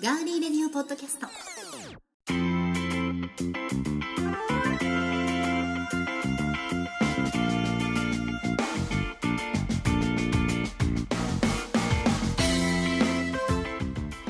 ガーリーレディオポッドキャスト。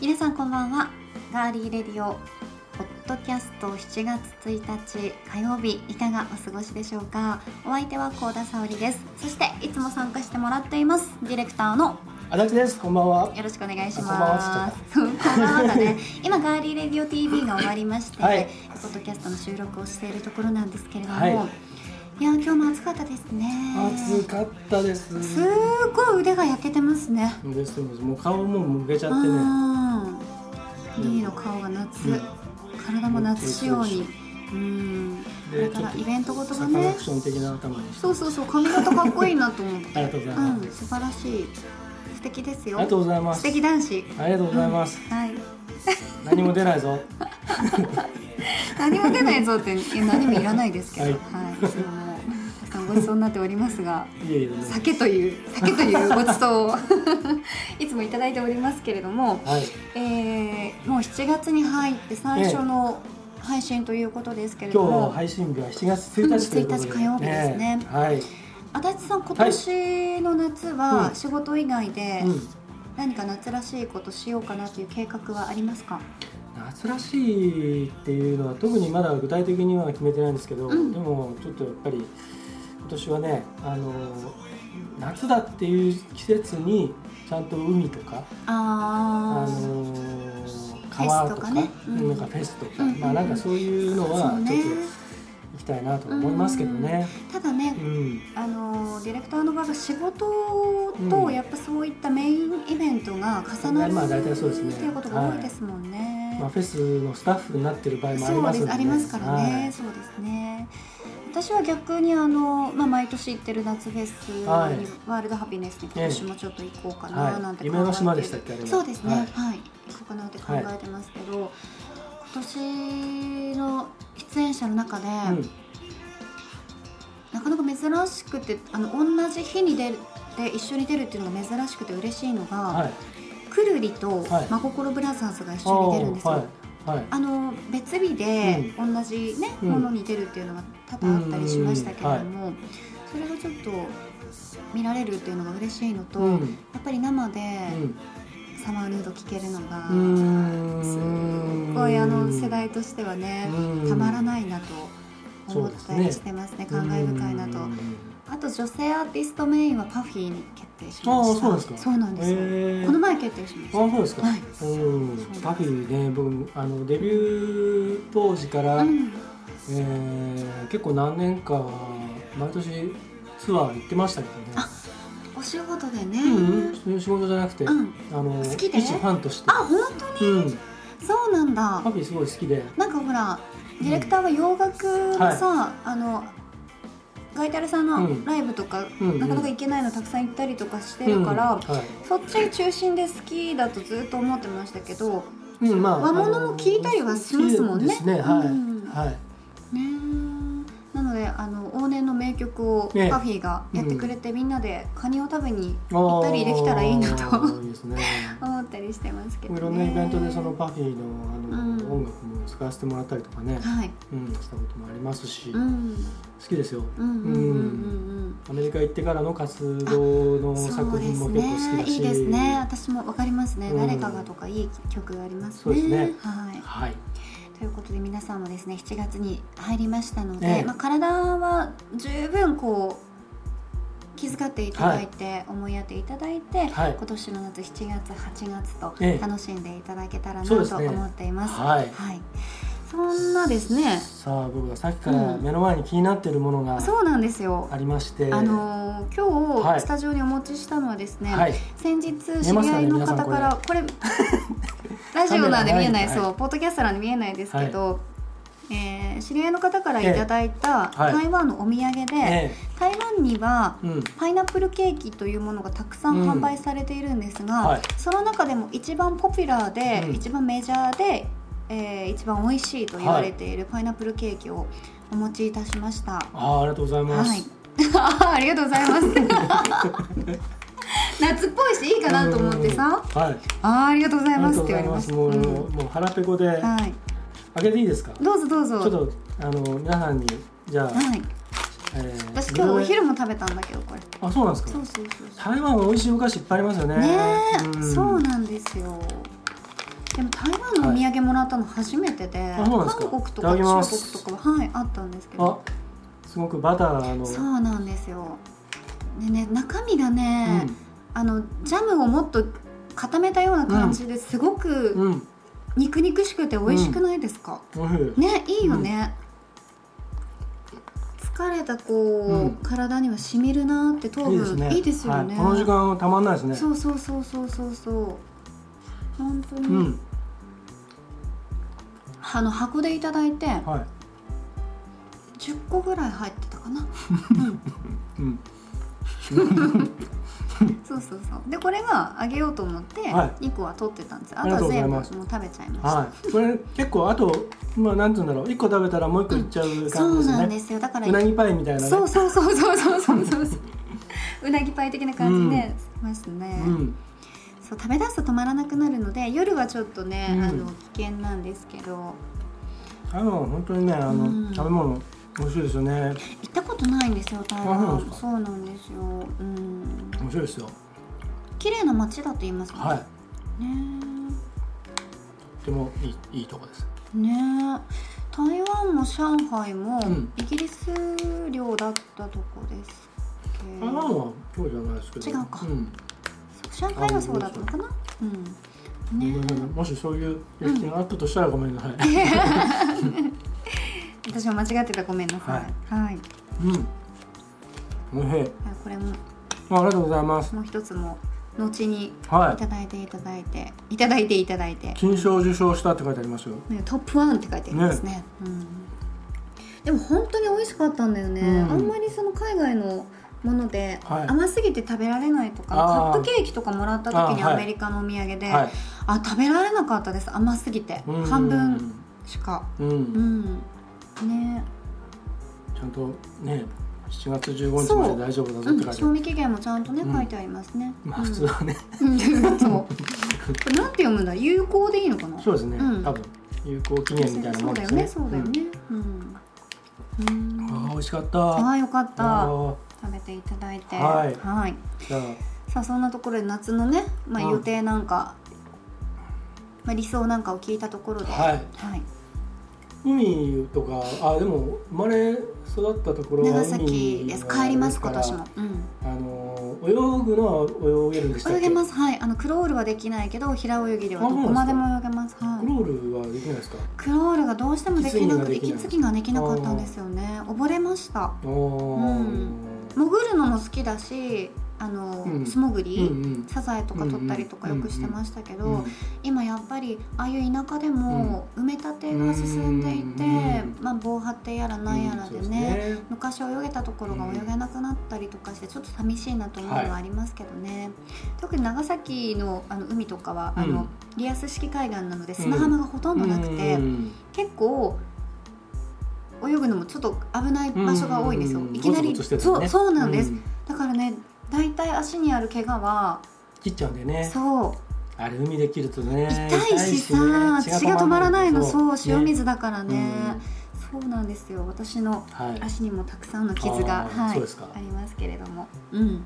皆さんこんばんは。ガーリーレディオポッドキャスト7月1日火曜日いかがお過ごしでしょうか？お相手は高田沙織です。そしていつも参加してもらっています。ディレクターの足立です。こんばんは。よろしくお願いします。こんばんはだね。今ガーリーレディオ TV が終わりまして、はいポッドキャストの収録をしているところなんですけれども、はいい、や今日も暑かったですね。暑かったです。すごい腕が焼けてますね。ですもう顔もむけちゃってね。うん。リーの顔が夏、うん体も夏仕様に。うん。これでちょっとからイベントごとがねサカナク。ション的な頭にして。そうそうそう髪型かっこいいなと思って。ありがとうございうんます。素晴らしい。素敵ですよ。ありがとうございます。素敵男子。ありがとうございます。はい。何も出ないぞ。何も出ないぞって何もいらないですけど、ははいい、それもたくさんごちそうになっておりますが、いえいえ。酒という酒というごちそうを いつもいただいておりますけれども、はい。えー、もう7月に入って最初の配信ということですけれど今日も、配信日は7月1日ということで。1日火曜日ですねはい。足立さん今年の夏はうん仕事以外でうん。何か夏らしいことしようかなという計画はありますか？夏らしいっていうのは特にまだ具体的には決めてないんですけど、うん。でもちょっとやっぱり今年はねあの夏だっていう季節にちゃんと海とかあの川とかフェスとかね。うん。なんかフェスとか、うんまあなんかそういうのはちょっとたいなと思いますけどね。ただねうん、あのディレクターの場合仕事とうん。やっぱそういったメインイベントが重なる、まあ大体そうですね。っていうことが多いですもんね。まあフェスのスタッフになってる場合もありそうますんで、ですありますからね、はい。そうですね。私は逆にあの、まあ、毎年行ってる夏フェスに、はい。ワールドハピネスに今年もちょっと行こうかなはいなんて夢の島でしたっけそうですね、ははい。い行こうかなって考えてますけど、今年の出演者の中で、うんなかなか珍しくてあの同じ日に出るで一緒に出るっていうのが珍しくて嬉しいのが、はい。くるりとはい。真心ブラザーズが一緒に出るんですよ。はい。はい。あの別日で同じね、うん。ものに出るっていうのが多々あったりしましたけれども、それがちょっと見られるっていうのが嬉しいのと、うん。やっぱり生でうん。サマーヌード聴けるのが、すごいあの世代としてはね、うん。たまらないなと思ったりしてますね感慨深いなと。うん。あと女性アーティストメインはパフィーに決定しああました。そうですか。そうなんですよ、へー。この前決定しました。あそうですか、はい。うん。パフィーね僕あのデビュー当時から、うん。えー結構何年か毎年ツアー行ってましたけどね。あお仕事でね、うん、そういう仕事じゃなくて、うん。あの好きで一ファンとして。あ本当に？うん、そうなんだ。パフィーすごい好きで。なんかほらディレクターは洋楽のさ、あのガイタルさんのうん。ライブとか、うんなかなか行けないのたくさん行ったりとかしてるから、うんはい。そっち中心で好きだとずっと思ってましたけどうん。まあ、和物も聞いたりはしますもんね。ね。はい、うん。はい。ねのであの往年の名曲をええパフィーがやってくれて、みんなでカニを食べに行ったりできたらいいなといいですね。思ったりしてますけどね。いろんなイベントでそのパフィーのあの、うん。音楽も使わせてもらったりとかね、はい。うん、したこともありますし、好うん。きですよ。アメリカ行ってからの活動の作品も結構好きだし。いいですね。私もわかりますね、うん。誰かがとかいい曲がありますね。そうですね。はい。はいということで皆さんもですね7月に入りましたので、ええ。まあ、体は十分こう気遣っていただいて、思いやっていただいて、はい。今年の夏7月8月とええ。楽しんでいただけたらなと思っています。はい。はい、そんなですね。さあ僕がさっきからうん。目の前に気になっているものがそうなんですよ。ありまして、あのー今日はい。スタジオにお持ちしたのはですね、はい。先日知り合いの方からこれ ラジオなんで見えないカメラそうポッドキャストなんで見えないですけど、えー知り合いの方からいただいたはい。台湾のお土産で、え台湾にはパイナップルケーキというものがたくさん販売されているんですが、はい。その中でも一番ポピュラーで、うん。一番メジャーで、えー一番美味しいと言われているパイナップルケーキをお持ちいたしました。あーありがとうございます、はい。ありがとうございます。夏っぽいしいいかなと思ってさ「はい、あありがとうございます」って言われましたもう,、もう腹ペコで、はい、開けていいですか？どうぞどうぞ。ちょっとあの皆さんにじゃあ、はい。えー、私今日お昼も食べたんだけどこれ。あそうなんですか？そうそうそう台湾は美味しいお菓子いっぱいありますよね。ね、うん、そうなんですよ。でも台湾のお土産もらったの初めてで、はい、韓国とか中国とかははいあったんですけど。すごくバターの。そうなんですよ。でね中身がね、うん、あのジャムをもっと固めたような感じですごく肉肉しくて美味しくないですか、うん、ねいいよね、疲れたこう、うん、体にはしみるなって糖分いいですよね、はい、この時間たまんないですね。そうそうそうそうそうそう。本当に、うん、あの箱でいただいて、はい、10個ぐらい入ってたかな。うん、うん そうそうそう。でこれがあげようと思って2個は取ってたんです、はい、あとは全部もう食べちゃいました、はい、これ結構あとまあなんて言うんだろう。1個食べたらもう1個いっちゃう感じですね、うん、そうなんですよ。だからうなぎパイみたいなね。そうそうそうそうそうそうそう。うなぎパイ的な感じでますね、うん、そう食べ出すと止まらなくなるので夜はちょっとね、うん、あの危険なんですけど。あの本当にねあの、食べ物美味しいですよね。行ったことないんですよ台湾そうなんですよ。うん。面白いですよ。綺麗な街だと言いますかはい。ね。とてもいいいいとこです。ね。台湾も上海もイギリス領だったとこです台湾はそうじゃないですけど。違うか、うん、上海はそうだったのかな？うん。ね、もしそういう経験があったとしたらごめんなさい。私は間違ってたごめんなさい。はい。うん。おいしい。これも。ありがとうございます。もう一つも後にいただいていただいて、はい、いただいていただいて。金賞受賞したって書いてありますよ。ね、トップワンって書いてありますね。ねうん。でも本当に美味しかったんだよね。うん、あんまりその海外のもので、はい、甘すぎて食べられないとかカップケーキとかもらった時にアメリカのお土産であ,、あ食べられなかったです甘すぎて半分しかうん、うんね。ちゃんとね7月15日まで大丈夫だぞって書いてある、賞味期限もちゃんとね、書いてありますね。まあ普通はね、そう なんて読むんだ？有効でいいのかな？そうですね、多分。有効期限みたいなもんですね。そうだよねそうだよね。うん。あ美味しかった。ああよかった。食べていただいて。はい。はい。さあそんなところで夏のね、まあ、予定なんか、まあ、理想なんかを聞いたところで。はい、はい海とかあでも生まれ育ったところは長崎です帰ります今年も、うん、あの泳ぐのは泳げるんですか？泳げます。はい。あのクロールはできないけど平泳ぎではどこまでも泳げます。はい、クロールはできないですか？クロールがどうしてもできなくて息継ぎができなかったんですよね。溺れました。うん、潜るのも好きだしあの、うん、素潜り、うんうん、サザエとか取ったりとかよくしてましたけど、うん。うん、今やっぱりああいう田舎でも埋め立てが進んでいて、まあ、防波堤やらなんやらでねね、昔泳げたところが泳げなくなったりとかしてちょっと寂しいなと思うのはありますけどね、はい、特に長崎のあの海とかは、あのリアス式海岸なので砂浜がほとんどなくて、結構泳ぐのもちょっと危ない場所が多いんですよ。いきなり、ね、そうそうなんです。だからね大体足にある怪我は切っちゃうんだよね。そう。あれ海で切るとね痛いしさ、ね、血が止まらないのそう塩水だからね、ねうん、そうなんですよ。私の足にもたくさんの傷が、はい、ありますけれども。うん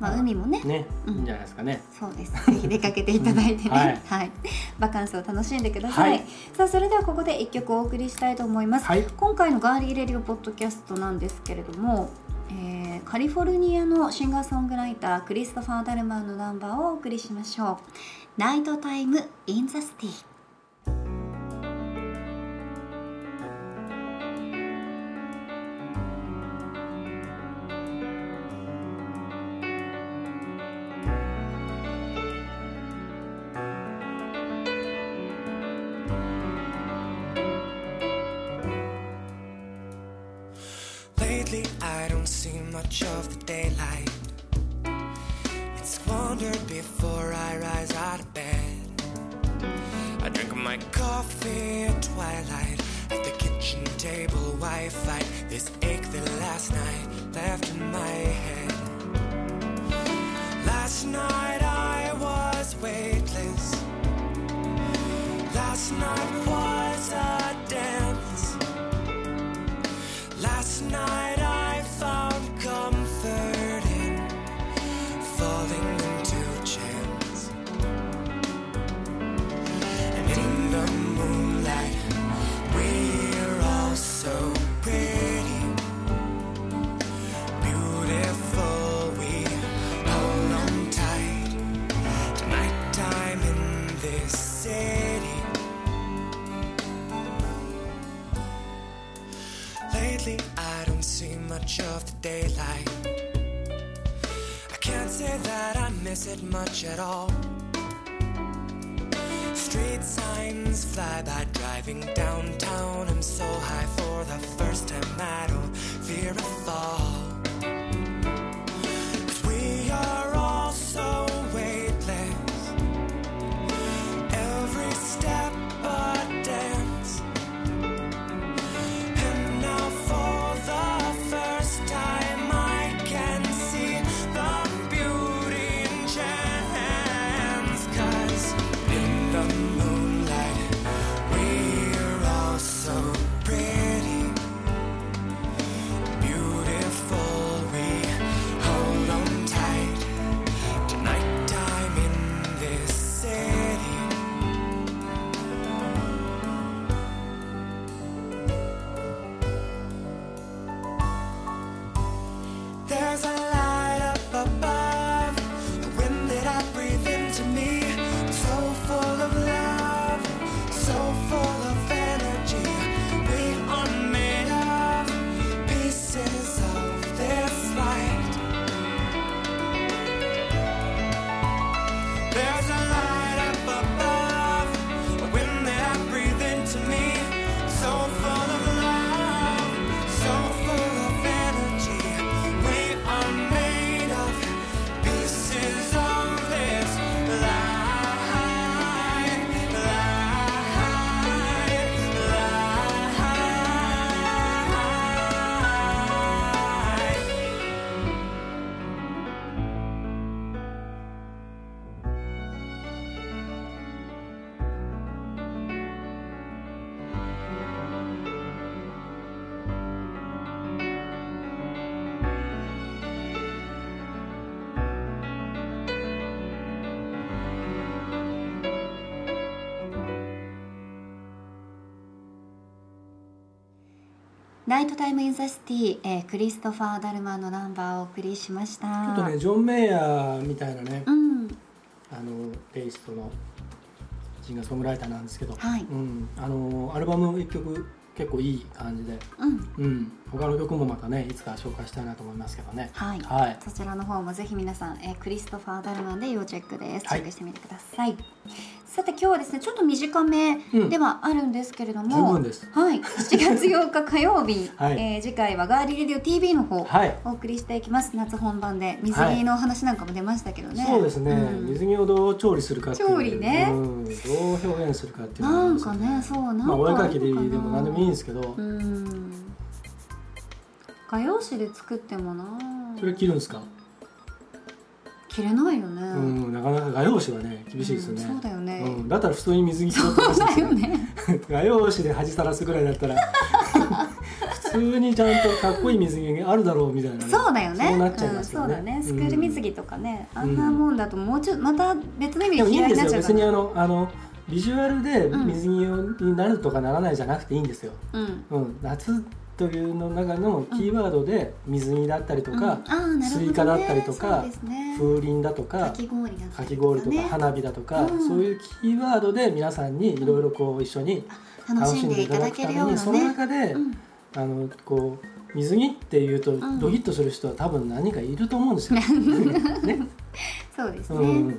まあ、海もね。ね、うん、いいんじゃないですかね。そうです。ぜひ出かけていただいてね、はい、はい、バカンスを楽しんでください、はい、さあそれではここで一曲お送りしたいと思います、はい、今回のガーリーレディオポッドキャストなんですけれどもえー、カリフォルニアのシンガーソングライタークリストファー・ダルマンのナンバーをお送りしましょう「 Nighttime in the City」table. Why fight this ache that last night left in my head? Last night I was weightless. Last night was Lately, I don't see much of the daylight. I can't say that I miss it much at all. Street signs fly by driving downtown. I'm so high for the first time, I don't fear a fall. Nighttime in the City、えークリストファー・ダルマンのナンバーをお送りしました。ちょっとねジョン・メイヤーみたいなね、うん。あのテイストのシンガーソングライターなんですけど、はい。うん、あのアルバム一曲結構いい感じで、うん。うん、他の曲もまたねいつか紹介したいなと思いますけどね。はい、はい。そちらの方もぜひ皆さん、えークリストファー・ダルマンで要チェックです、はい。チェックしてみてください、さて今日はですねちょっと短めうん。ではあるんですけれども、十分です。はい、7月8日火曜日、はい。えー次回はガーリーレディオ TV の方、はい。お送りしていきます。夏本番で。水着の話なんかも出ましたけどね、そうですね、うん。水着をどう調理するかっていう。調理ね。うん、どう表現するかっていうなんかねそうなんかまあお絵かきででも何でもいいんですけど、うん。画用紙で作ってもなそれ着るんですか、着れないよね、うん、なかなか画用紙はね厳しいですよね、うんそうだよね。うん、だったら普通に水着着ろって。そうだよね。画用紙で恥さらすぐらいだったら。普通にちゃんとかっこいい水着があるだろうみたいなね。そうだよね。そうなっちゃいますよね。うんそうだね。スクール水着とかね、ん。あんなもんだともうちょっとまた別の意味で嫌いになっちゃうかですよ別にあらのあのビジュアルでうん水着になるとかならないじゃなくていいんですよ、うん。うん、夏というの中のキーワードで水着だったりとか、うん。ね。スイカだったりとかね。風鈴だとかかき氷だったりかき氷とかね花火だとか、うん。そういうキーワードで皆さんにいろいろこう一緒に楽しんでいただけるようなそのね中で、うん。あのこう水着っていうとん。ドキッとする人は多分何人かいると思うんですよ。ね、そうですね、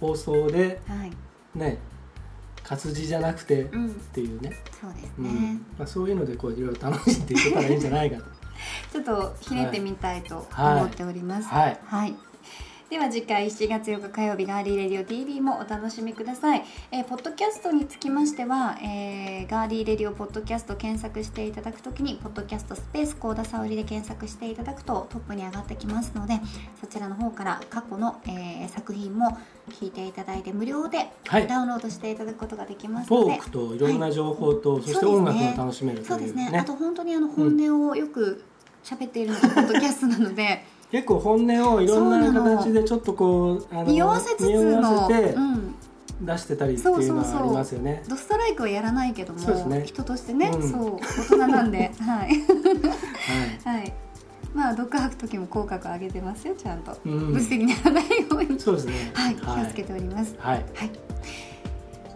放送ではい、ね活字じゃなくてっうん、ていうね、そうですうんね、まあ、そういうのでこういろいろ楽しんでいけたらいいんじゃないかと。ちょっとひねってみたいとはい思っております。はいはい。では次回7月4日火曜日ガーリーレディオ TV もお楽しみください、えー、ポッドキャストにつきましては、えー、ガーリーレディオポッドキャスト検索していただくときにポッドキャストスペース高田沙織で検索していただくとトップに上がってきますのでそちらの方から過去の、えー、作品も聞いていただいて無料でダウンロードしていただくことができますので、トークといろんな情報と、はい、そして音楽も楽しめるという、ね、そうですね。あと本当にあの本音をよく喋っているのがポッドキャストなので結構本音をいろんな形でちょっとこうあの匂わせつつの、うん、出してたりっていうのはありますよね。ドストライクはやらないけども、ね、人としてね、うん、そう大人なんで、はい、はい、はい、まあ毒吐く時も口角上げてますよちゃんと、うん、物理にならないように。そうですね、はい、気をつけております。はい、はい、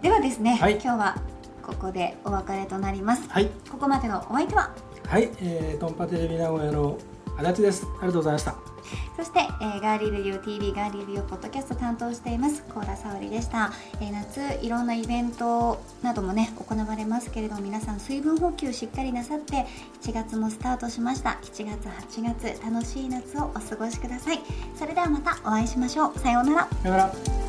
ではですね、はい、今日はここでお別れとなります。はい、ここまでのお相手は？はい、えー、トンパテレビ名古屋の足立です。ありがとうございました。そして、えー、ガーリーレディオ TV ガーリーレディオポッドキャスト担当しています高田沙織でした、えー、夏いろんなイベントなどもね行われますけれども皆さん水分補給しっかりなさって7月もスタートしました。7月8月楽しい夏をお過ごしください。それではまたお会いしましょう。さようなら。さようなら。